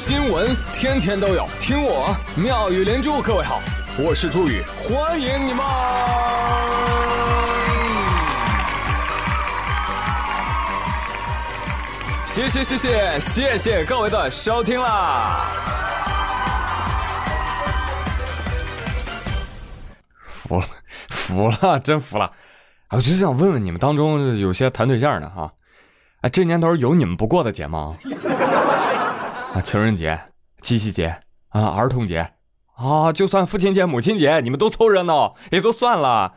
新闻天天都有，听我妙语连珠。各位好，我是朱宇，欢迎你们！谢谢谢谢谢谢各位的收听啦！服了服了，真服了！我就是想问问你们当中有些谈对象的哈，哎，这年头有你们不过的节吗？啊，情人节、七夕节啊，儿童节啊，就算父亲节、母亲节，你们都凑热闹也都算了。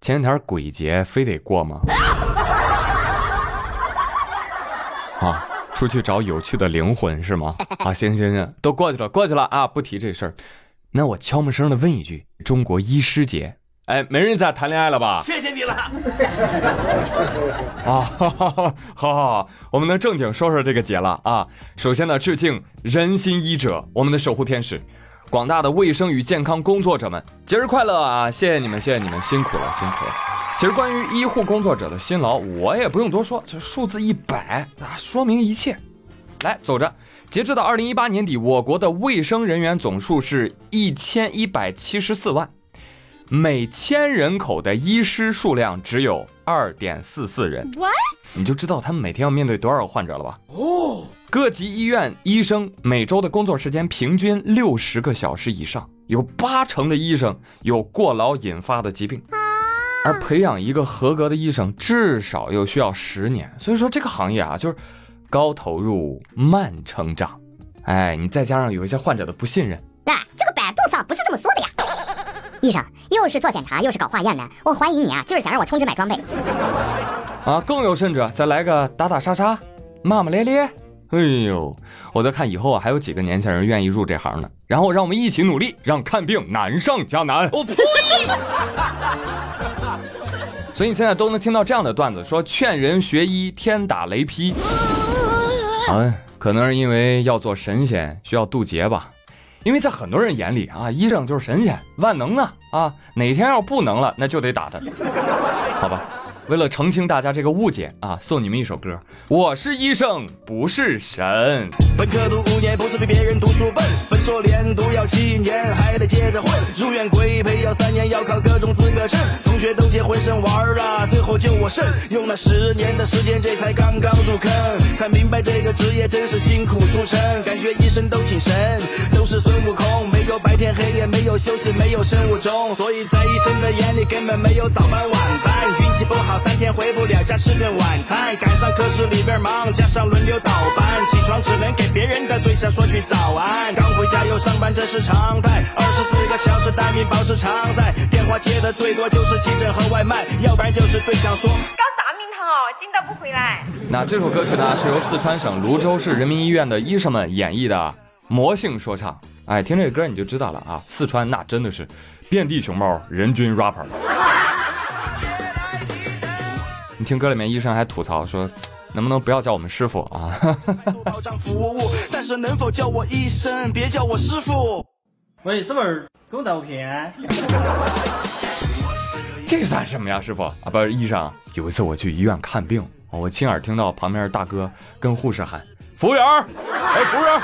前两天鬼节非得过吗？啊，出去找有趣的灵魂是吗？啊，行行行，都过去了，过去了啊，不提这事儿。那我悄没声的问一句：中国医师节。哎，没人再谈恋爱了吧？谢谢你了。啊，好好好，我们能正经说说这个节了啊。首先呢，致敬仁心医者，我们的守护天使，广大的卫生与健康工作者们，节日快乐啊！谢谢你们，谢谢你们，辛苦了，辛苦了。其实关于医护工作者的辛劳，我也不用多说，这数字一百啊，说明一切。来，走着。截至到二零一八年底，我国的卫生人员总数是一千一百七十四万。每千人口的医师数量只有二点四四人，你就知道他们每天要面对多少个患者了吧？哦，各级医院医生每周的工作时间平均六十个小时以上，有八成的医生有过劳引发的疾病，而培养一个合格的医生至少又需要十年，所以说这个行业啊，就是高投入慢成长。哎，你再加上有一些患者的不信任，那这个百度上不是这么说。医生又是做检查又是搞化验的，我怀疑你啊，就是想让我充值买装备。啊，更有甚者，再来个打打杀杀、骂骂咧咧。哎呦，我在看以后啊，还有几个年轻人愿意入这行呢。然后让我们一起努力，让看病难上加难。我呸！所以你现在都能听到这样的段子，说劝人学医天打雷劈。啊，可能是因为要做神仙需要渡劫吧。因为在很多人眼里啊，医生就是神仙，万能的啊，哪天要不能了，那就得打他，好吧。为了澄清大家这个误解啊，送你们一首歌。我是医生，不是神。本科读五年，不是比别人读书笨。本硕连读要七年，还得接着混。入院规培要三年，要考各种资格证。同学都结婚生娃了，最后就我剩。用了十年的时间，这才刚刚入坑，才明白这个职业真是辛苦出身。感觉医生都挺神，都天黑夜，没有休息，没有生物钟。所以在医生的眼里，根本没有早班晚班。运气不好。三天回不了家吃顿晚餐，赶上科室里边忙，加上轮流倒班，起床只能给别人的对象说句早安。刚回家又上班，这是常态。二十四个小时待命保持常在，电话接的最多就是急诊和外卖，要不然就是对象说搞啥名堂哦，今都不回来。那这首歌曲呢，是由四川省泸州市人民医院的医生们演绎的魔性说唱。哎，听这个歌你就知道了啊，四川那真的是遍地熊猫，人均 rapper。你听歌里面医生还吐槽说，能不能不要叫我们师傅啊？保障服务，但是能否叫我医生，别叫我师傅？喂，师傅，给我照片。这算什么呀，师傅啊？不是医生。有一次我去医院看病，我亲耳听到旁边大哥跟护士喊：“服务员，哎，服务员。”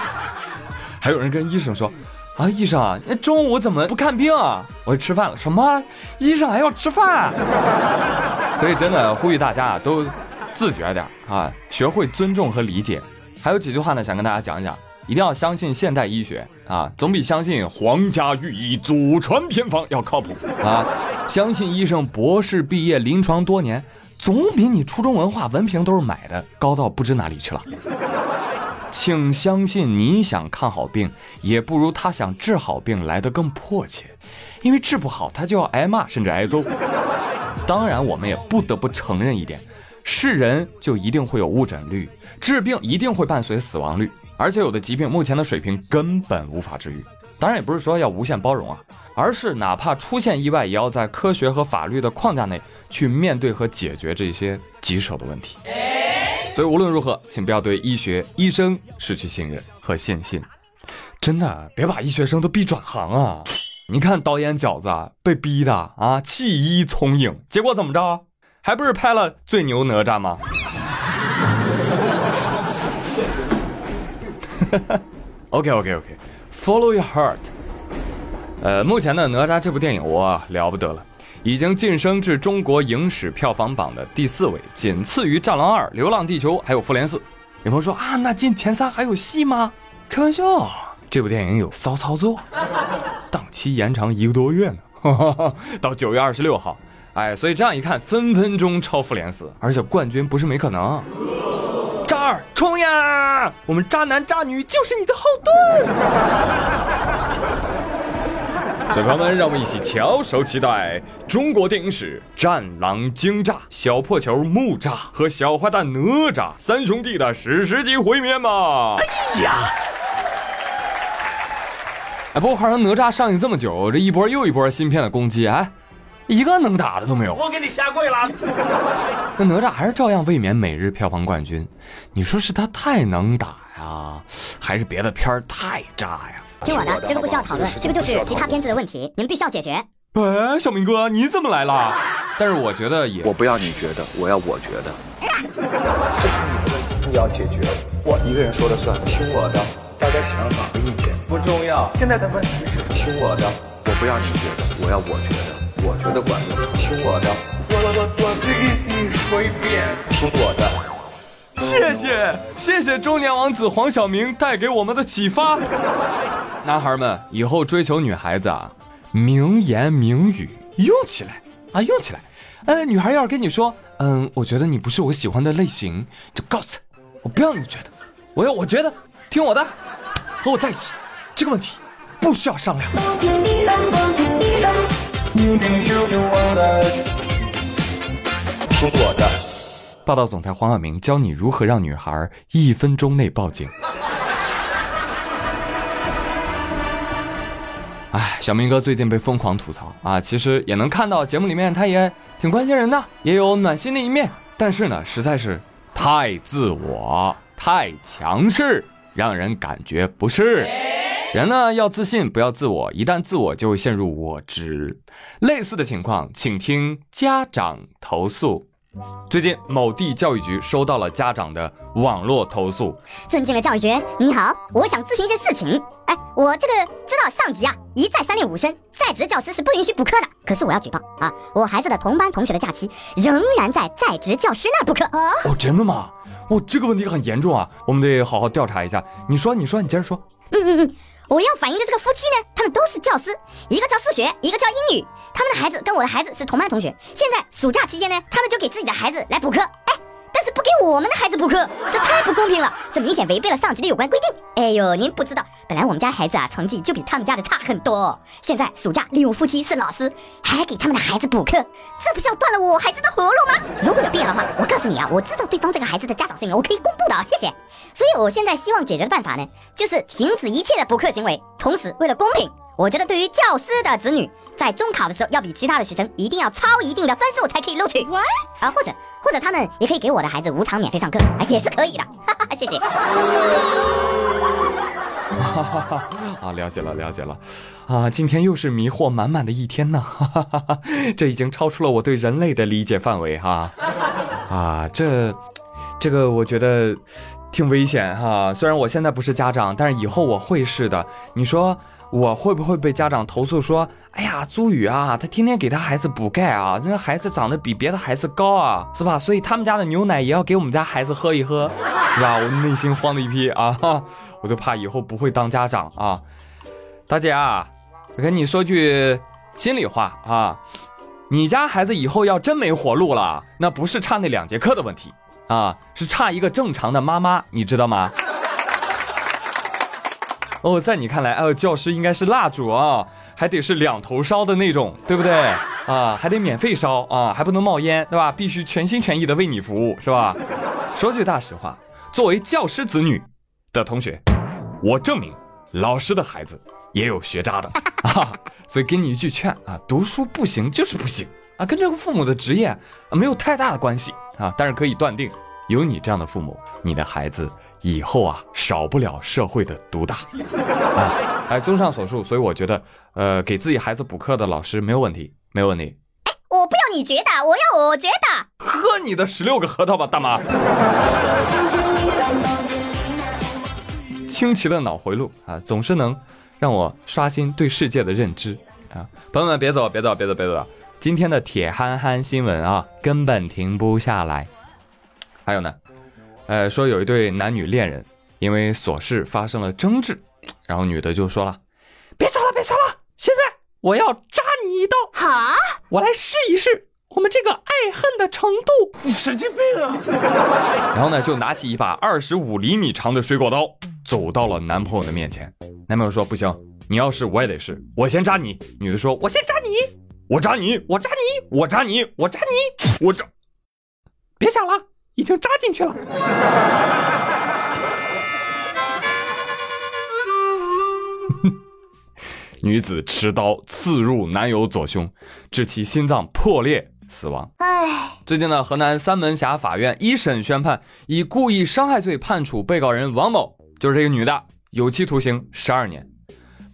还有人跟医生说。啊，医生啊，那中午怎么不看病啊？我去吃饭了。什么？医生还要吃饭？所以真的呼吁大家啊，都自觉点啊，学会尊重和理解。还有几句话呢，想跟大家讲一讲。一定要相信现代医学啊，总比相信皇家御医祖传偏方要靠谱啊。相信医生博士毕业临床多年，总比你初中文化文凭都是买的高到不知哪里去了。请相信，你想看好病，也不如他想治好病来得更迫切，因为治不好他就要挨骂，甚至挨揍。当然，我们也不得不承认一点，是人就一定会有误诊率，治病一定会伴随死亡率，而且有的疾病目前的水平根本无法治愈。当然，也不是说要无限包容啊，而是哪怕出现意外，也要在科学和法律的框架内去面对和解决这些棘手的问题。所以无论如何，请不要对医学、医生失去信任和信心。真的，别把医学生都逼转行啊！你看导演饺子被逼的啊，弃医从影，结果怎么着？还不是拍了《最牛哪吒》吗？OK OK OK，Follow Your Heart。呃，目前呢，哪吒这部电影我了不得了，已经晋升至中国影史票房榜的第四位，仅次于《战狼二》《流浪地球》还有《复联四》。有朋友说啊，那进前三还有戏吗？开玩笑，这部电影有骚操作，档期延长一个多月呢，到九月二十六号。哎，所以这样一看，分分钟超《复联四》，而且冠军不是没可能。渣儿冲呀！我们渣男渣女就是你的后盾。小朋友们，让我们一起翘首期待中国电影史《战狼惊炸》、小破球木炸和小坏蛋哪吒三兄弟的史诗级会面吧！哎呀！哎，不过话说哪吒上映这么久，这一波又一波新片的攻击，哎，一个能打的都没有。我给你下跪了。那哪吒还是照样卫冕每日票房冠军。你说是他太能打呀，还是别的片儿太渣呀？听我的，这个不需要讨论，这个就是其他片子的问题，你们必须要解决。哎，小明哥，你怎么来了？但是我觉得也，我不要你觉得，我要我觉得。这是你的问题，你要解决。我一个人说了算，听我的。大家想法和意见不重要，现在的问题是听我的。我不要你觉得，我要我觉得，我觉得管用。听我的，我我我再给你说一遍，听我的。谢谢谢谢中年王子黄晓明带给我们的启发。男孩们以后追求女孩子啊，名言名语用起来啊，用起来。呃，女孩要是跟你说，嗯，我觉得你不是我喜欢的类型，就告诉她，我不要你觉得，我要我觉得，听我的，和我在一起，这个问题不需要商量。听我的。霸道总裁黄晓明教你如何让女孩一分钟内报警。哎，小明哥最近被疯狂吐槽啊，其实也能看到节目里面他也挺关心人的，也有暖心的一面，但是呢，实在是太自我、太强势，让人感觉不适。人呢要自信，不要自我，一旦自我就会陷入我执。类似的情况，请听家长投诉。最近，某地教育局收到了家长的网络投诉。尊敬的教育局，你好，我想咨询一件事情。哎，我这个知道上级啊一再三令五申，在职教师是不允许补课的。可是我要举报啊，我孩子的同班同学的假期仍然在在职教师那儿补课。哦，真的吗？哦，这个问题很严重啊，我们得好好调查一下。你说，你说，你接着说。嗯嗯嗯。我要反映的这个夫妻呢，他们都是教师，一个教数学，一个教英语。他们的孩子跟我的孩子是同班同学。现在暑假期间呢，他们就给自己的孩子来补课，哎，是不给我们的孩子补课，这太不公平了，这明显违背了上级的有关规定。哎呦，您不知道，本来我们家孩子啊成绩就比他们家的差很多，现在暑假利用夫妻是老师，还给他们的孩子补课，这不是要断了我孩子的活路吗？如果有必要的话，我告诉你啊，我知道对方这个孩子的家长姓名，我可以公布的啊，谢谢。所以我现在希望解决的办法呢，就是停止一切的补课行为，同时为了公平，我觉得对于教师的子女，在中考的时候要比其他的学生一定要超一定的分数才可以录取。啊，或者或者他们也可以给我的孩子无偿免费上课，啊，也是可以的。哈 哈，谢谢。哈哈哈啊，了解了，了解了。啊，今天又是迷惑满满的一天呢。哈哈哈哈这已经超出了我对人类的理解范围哈。啊，这，这个我觉得。挺危险哈，虽然我现在不是家长，但是以后我会是的。你说我会不会被家长投诉说，哎呀，朱宇啊，他天天给他孩子补钙啊，那孩子长得比别的孩子高啊，是吧？所以他们家的牛奶也要给我们家孩子喝一喝，是吧？我内心慌的一批啊，我就怕以后不会当家长啊。大姐啊，我跟你说句心里话啊，你家孩子以后要真没活路了，那不是差那两节课的问题。啊，是差一个正常的妈妈，你知道吗？哦，在你看来，哦，教师应该是蜡烛啊，还得是两头烧的那种，对不对？啊，还得免费烧啊，还不能冒烟，对吧？必须全心全意的为你服务，是吧？说句大实话，作为教师子女的同学，我证明，老师的孩子也有学渣的 啊。所以给你一句劝啊，读书不行就是不行。啊，跟这个父母的职业没有太大的关系啊，但是可以断定，有你这样的父母，你的孩子以后啊，少不了社会的毒打啊。哎，综上所述，所以我觉得，呃，给自己孩子补课的老师没有问题，没有问题。哎，我不要你觉得，我要我觉得。喝你的十六个核桃吧，大妈。清奇的脑回路啊，总是能让我刷新对世界的认知啊！朋友们，别走，别走，别走，别走！今天的铁憨憨新闻啊，根本停不下来。还有呢，呃，说有一对男女恋人因为琐事发生了争执，然后女的就说了：“别吵了，别吵了，现在我要扎你一刀，哈，我来试一试。”我们这个爱恨的程度，你神经病啊！然后呢，就拿起一把二十五厘米长的水果刀，走到了男朋友的面前。男朋友说：“不行，你要试我也得试，我先扎你。”女的说：“我先扎你，我扎你，我扎你，我扎你，我扎你，我扎。”别想了，已经扎进去了。女子持刀刺入男友左胸，致其心脏破裂。死亡。唉，最近呢，河南三门峡法院一审宣判，以故意伤害罪判处被告人王某，就是这个女的，有期徒刑十二年。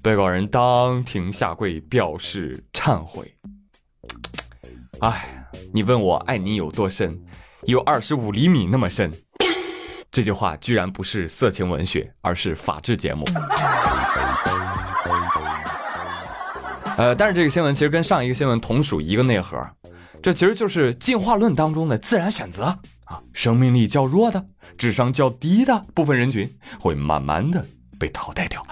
被告人当庭下跪表示忏悔。哎，你问我爱你有多深，有二十五厘米那么深。这句话居然不是色情文学，而是法制节目。呃，但是这个新闻其实跟上一个新闻同属一个内核。这其实就是进化论当中的自然选择啊，生命力较弱的、智商较低的部分人群会慢慢的被淘汰掉。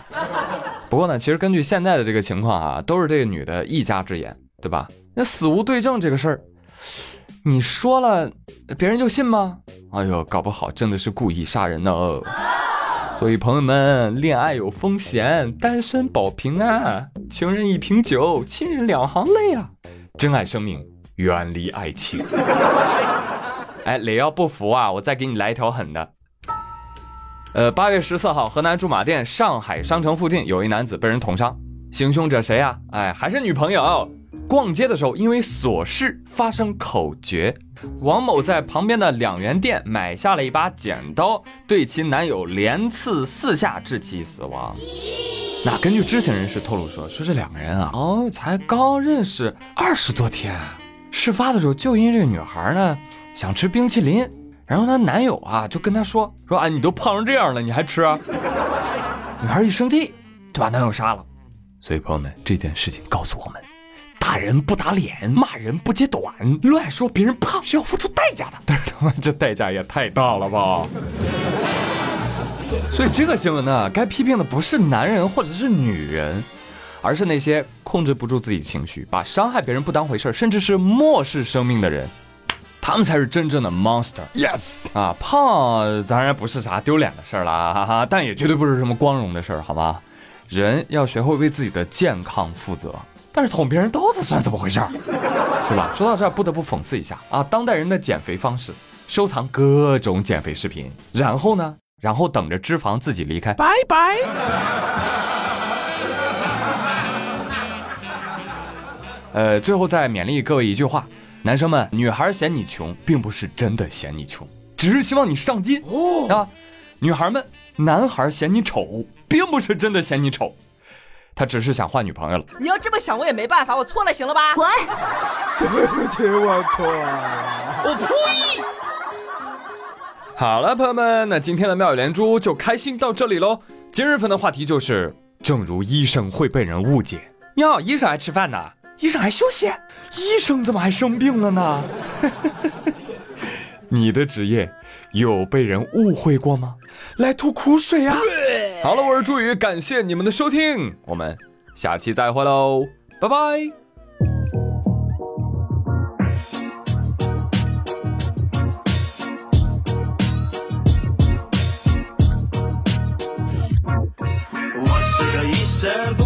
不过呢，其实根据现在的这个情况啊，都是这个女的一家之言，对吧？那死无对证这个事儿，你说了，别人就信吗？哎呦，搞不好真的是故意杀人呢。所以朋友们，恋爱有风险，单身保平安，情人一瓶酒，亲人两行泪啊，珍爱生命。远离爱情。哎，磊要不服啊，我再给你来一条狠的。呃，八月十四号，河南驻马店上海商城附近有一男子被人捅伤，行凶者谁啊？哎，还是女朋友。逛街的时候因为琐事发生口角，王某在旁边的两元店买下了一把剪刀，对其男友连刺四下，致其死亡。那根据知情人士透露说，说这两个人啊，哦，才刚认识二十多天。事发的时候，就因这女孩呢想吃冰淇淋，然后她男友啊就跟她说说啊，你都胖成这样了，你还吃？女孩一生气，就把男友杀了。所以朋友们，这件事情告诉我们：打人不打脸，骂人不揭短，乱说别人胖是要付出代价的。但是他妈这代价也太大了吧！所以这个新闻呢，该批评的不是男人或者是女人。而是那些控制不住自己情绪，把伤害别人不当回事甚至是漠视生命的人，他们才是真正的 monster。Yes，啊，胖当然不是啥丢脸的事儿啦，哈哈，但也绝对不是什么光荣的事儿，好吗？人要学会为自己的健康负责。但是捅别人刀子算怎么回事儿？对吧？说到这儿，不得不讽刺一下啊，当代人的减肥方式，收藏各种减肥视频，然后呢，然后等着脂肪自己离开，拜拜。呃，最后再勉励各位一句话：男生们，女孩嫌你穷，并不是真的嫌你穷，只是希望你上进啊。女孩们，男孩嫌你丑，并不是真的嫌你丑，他只是想换女朋友了。你要这么想，我也没办法，我错了，行了吧？滚！对不起，我错了，我呸！好了，朋友们，那今天的妙语连珠就开心到这里喽。今日份的话题就是：正如医生会被人误解，哟，医生还吃饭呢。医生还休息？医生怎么还生病了呢？你的职业有被人误会过吗？来吐苦水呀！好了，我是朱宇，感谢你们的收听，我们下期再会喽，拜拜。七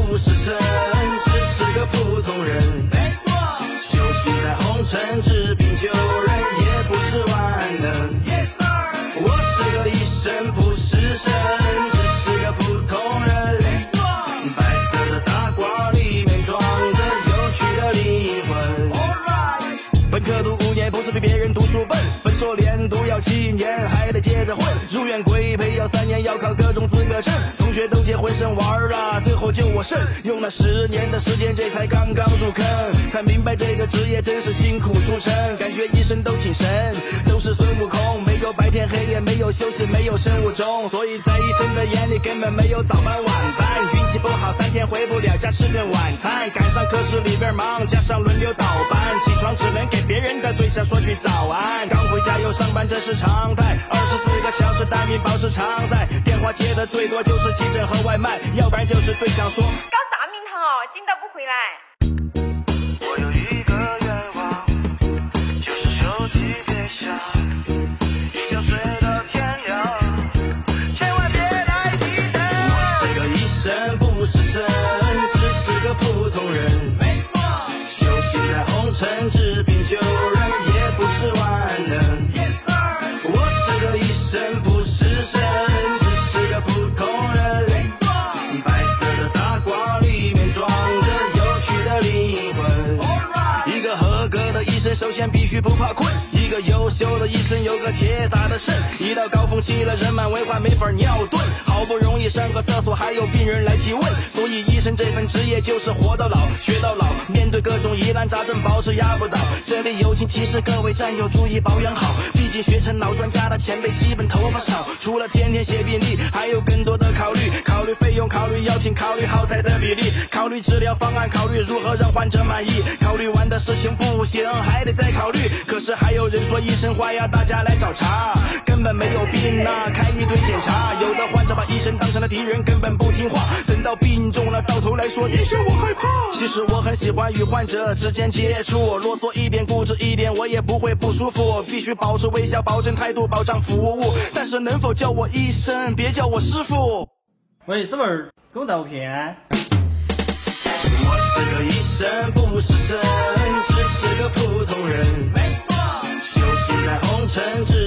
年还同学都结婚生娃了，最后就我剩，用了。十年的时间，这才刚刚入坑，才明白这个职业真是辛苦出身，感觉医生都挺神，都是孙悟空，没有白天黑夜，没有休息，没有生物钟，所以在医生的眼里根本没有早班晚班，运气不好三天回不了。家吃顿晚餐，赶上科室里边忙，加上轮流倒班，起床只能给别人的对象说句早安，刚回家又上班这是常态，二十四个小时大面包是常在，电话接的最多就是急诊和外卖，要不然就是对象说。搞啥名堂哦，紧到不回来。个优秀的医生有个铁打的肾。一到高峰期了，人满为患，没法尿遁。好不容易上个厕所，还有病人来提问。所以医生这份职业就是活到老，学到老。面对各种疑难杂症，保持压不倒。这里友情提示各位战友注意保养好，毕竟学成老专家的前辈基本头发少。除了天天写病历，还有更多的考虑，考虑费用，考虑药品，考虑耗材的比例，考虑治疗方案，考虑如何让患者满意。考虑完的事情不行，还得再考虑。可是还有人说医生坏呀，大家来找茬，根本没有病呐、开一堆检查。有的患者把医生当成了敌人，根本不听话。等到病重了，到头来说医生我害怕。其实我很喜欢与患者之间接触，啰嗦一点，固执一点，我也不会不舒服。必须保持微笑，保证态度，保障服务。但是能否叫我医生，别叫我师傅？喂，师傅，给我照片。我是个医生，不是神，只是个普通人。没错，修行